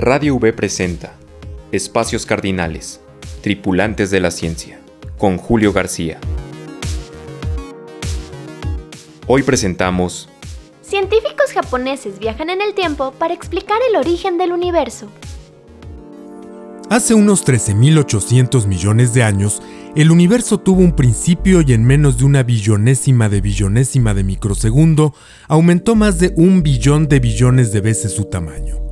Radio V presenta Espacios Cardinales, Tripulantes de la Ciencia, con Julio García. Hoy presentamos Científicos japoneses viajan en el tiempo para explicar el origen del universo. Hace unos 13.800 millones de años, el universo tuvo un principio y en menos de una billonésima de billonésima de microsegundo aumentó más de un billón de billones de veces su tamaño.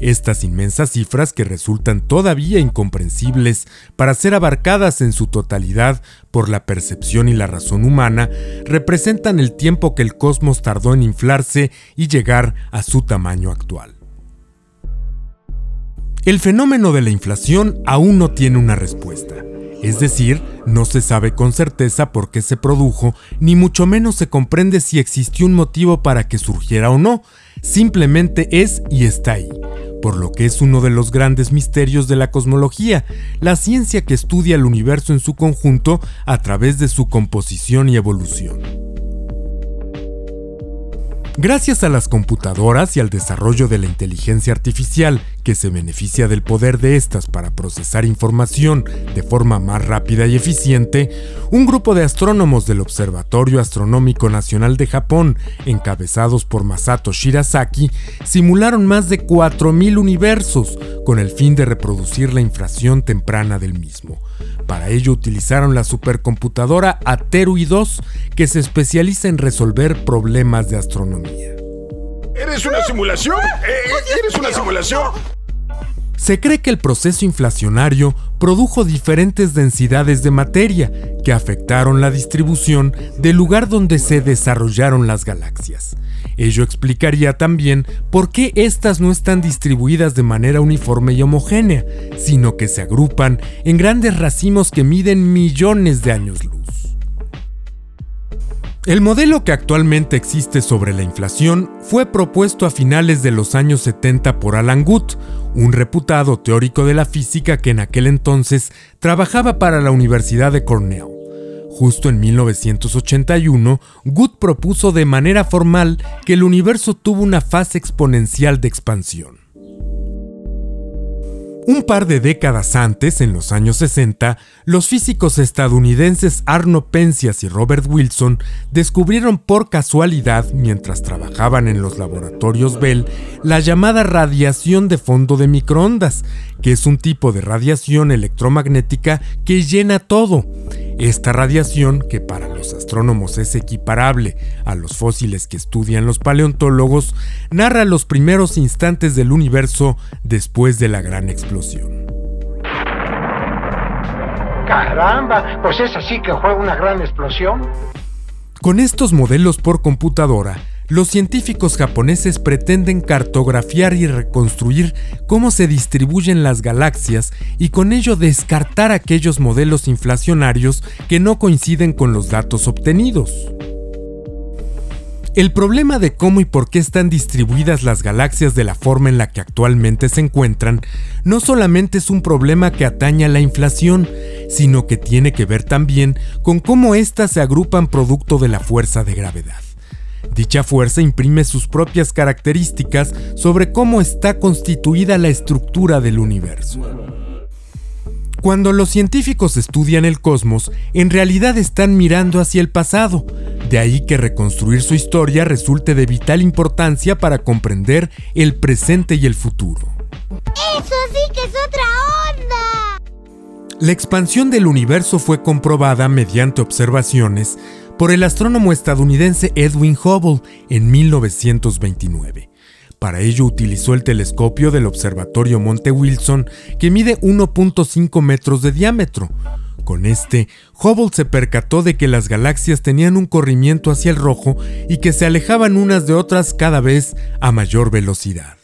Estas inmensas cifras que resultan todavía incomprensibles para ser abarcadas en su totalidad por la percepción y la razón humana, representan el tiempo que el cosmos tardó en inflarse y llegar a su tamaño actual. El fenómeno de la inflación aún no tiene una respuesta. Es decir, no se sabe con certeza por qué se produjo, ni mucho menos se comprende si existió un motivo para que surgiera o no, simplemente es y está ahí, por lo que es uno de los grandes misterios de la cosmología, la ciencia que estudia el universo en su conjunto a través de su composición y evolución. Gracias a las computadoras y al desarrollo de la inteligencia artificial, que se beneficia del poder de estas para procesar información de forma más rápida y eficiente, un grupo de astrónomos del Observatorio Astronómico Nacional de Japón, encabezados por Masato Shirazaki, simularon más de 4.000 universos con el fin de reproducir la inflación temprana del mismo. Para ello utilizaron la supercomputadora Ateru I2, que se especializa en resolver problemas de astronomía. ¿Eres una simulación? ¿Eh, ¿Eres una simulación? Se cree que el proceso inflacionario produjo diferentes densidades de materia que afectaron la distribución del lugar donde se desarrollaron las galaxias. Ello explicaría también por qué éstas no están distribuidas de manera uniforme y homogénea, sino que se agrupan en grandes racimos que miden millones de años luz. El modelo que actualmente existe sobre la inflación fue propuesto a finales de los años 70 por Alan Guth, un reputado teórico de la física que en aquel entonces trabajaba para la Universidad de Cornell. Justo en 1981, Good propuso de manera formal que el universo tuvo una fase exponencial de expansión. Un par de décadas antes, en los años 60, los físicos estadounidenses Arno Penzias y Robert Wilson descubrieron por casualidad, mientras trabajaban en los laboratorios Bell, la llamada radiación de fondo de microondas, que es un tipo de radiación electromagnética que llena todo. Esta radiación, que para los astrónomos es equiparable a los fósiles que estudian los paleontólogos, narra los primeros instantes del universo después de la gran explosión. Caramba, pues es así que fue una gran explosión. Con estos modelos por computadora, los científicos japoneses pretenden cartografiar y reconstruir cómo se distribuyen las galaxias y con ello descartar aquellos modelos inflacionarios que no coinciden con los datos obtenidos. El problema de cómo y por qué están distribuidas las galaxias de la forma en la que actualmente se encuentran no solamente es un problema que atañe a la inflación, sino que tiene que ver también con cómo éstas se agrupan producto de la fuerza de gravedad. Dicha fuerza imprime sus propias características sobre cómo está constituida la estructura del universo. Cuando los científicos estudian el cosmos, en realidad están mirando hacia el pasado, de ahí que reconstruir su historia resulte de vital importancia para comprender el presente y el futuro. ¡Eso sí que es otra onda! La expansión del universo fue comprobada mediante observaciones por el astrónomo estadounidense Edwin Hubble en 1929. Para ello utilizó el telescopio del Observatorio Monte Wilson, que mide 1.5 metros de diámetro. Con este, Hubble se percató de que las galaxias tenían un corrimiento hacia el rojo y que se alejaban unas de otras cada vez a mayor velocidad.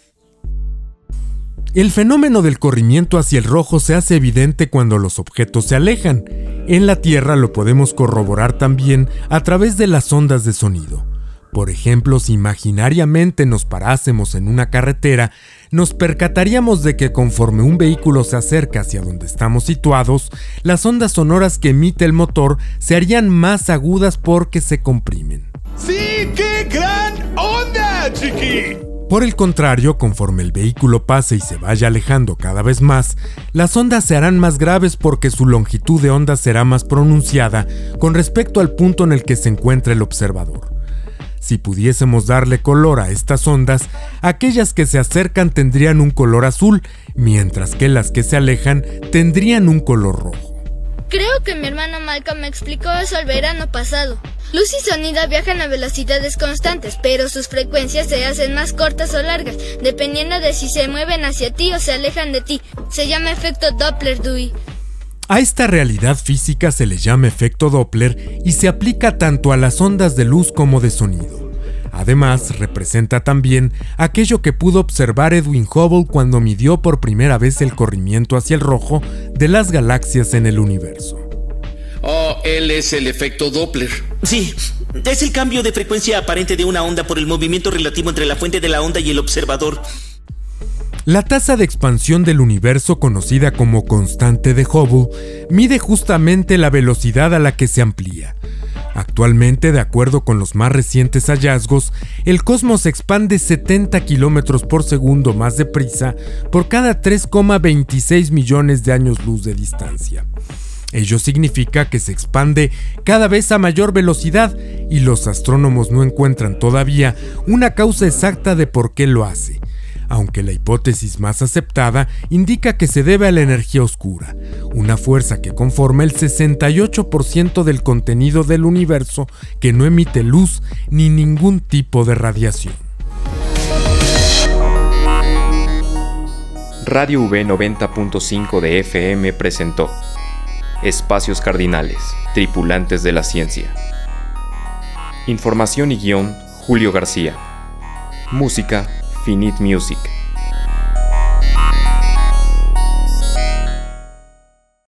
El fenómeno del corrimiento hacia el rojo se hace evidente cuando los objetos se alejan. En la Tierra lo podemos corroborar también a través de las ondas de sonido. Por ejemplo, si imaginariamente nos parásemos en una carretera, nos percataríamos de que conforme un vehículo se acerca hacia donde estamos situados, las ondas sonoras que emite el motor se harían más agudas porque se comprimen. ¡Sí! ¡Qué gran onda, chiqui! Por el contrario, conforme el vehículo pase y se vaya alejando cada vez más, las ondas se harán más graves porque su longitud de onda será más pronunciada con respecto al punto en el que se encuentra el observador. Si pudiésemos darle color a estas ondas, aquellas que se acercan tendrían un color azul, mientras que las que se alejan tendrían un color rojo. Creo que mi hermano Malcolm me explicó eso el verano pasado. Luz y sonido viajan a velocidades constantes, pero sus frecuencias se hacen más cortas o largas, dependiendo de si se mueven hacia ti o se alejan de ti. Se llama efecto Doppler, Dewey. A esta realidad física se le llama efecto Doppler y se aplica tanto a las ondas de luz como de sonido. Además, representa también aquello que pudo observar Edwin Hubble cuando midió por primera vez el corrimiento hacia el rojo de las galaxias en el universo. Él es el efecto Doppler. Sí, es el cambio de frecuencia aparente de una onda por el movimiento relativo entre la fuente de la onda y el observador. La tasa de expansión del universo, conocida como constante de Hubble, mide justamente la velocidad a la que se amplía. Actualmente, de acuerdo con los más recientes hallazgos, el cosmos se expande 70 kilómetros por segundo más deprisa por cada 3,26 millones de años luz de distancia. Ello significa que se expande cada vez a mayor velocidad y los astrónomos no encuentran todavía una causa exacta de por qué lo hace aunque la hipótesis más aceptada indica que se debe a la energía oscura, una fuerza que conforma el 68% del contenido del universo que no emite luz ni ningún tipo de radiación. Radio V 90.5 de FM presentó Espacios Cardinales, Tripulantes de la Ciencia. Información y guion, Julio García. Música, Finite Music.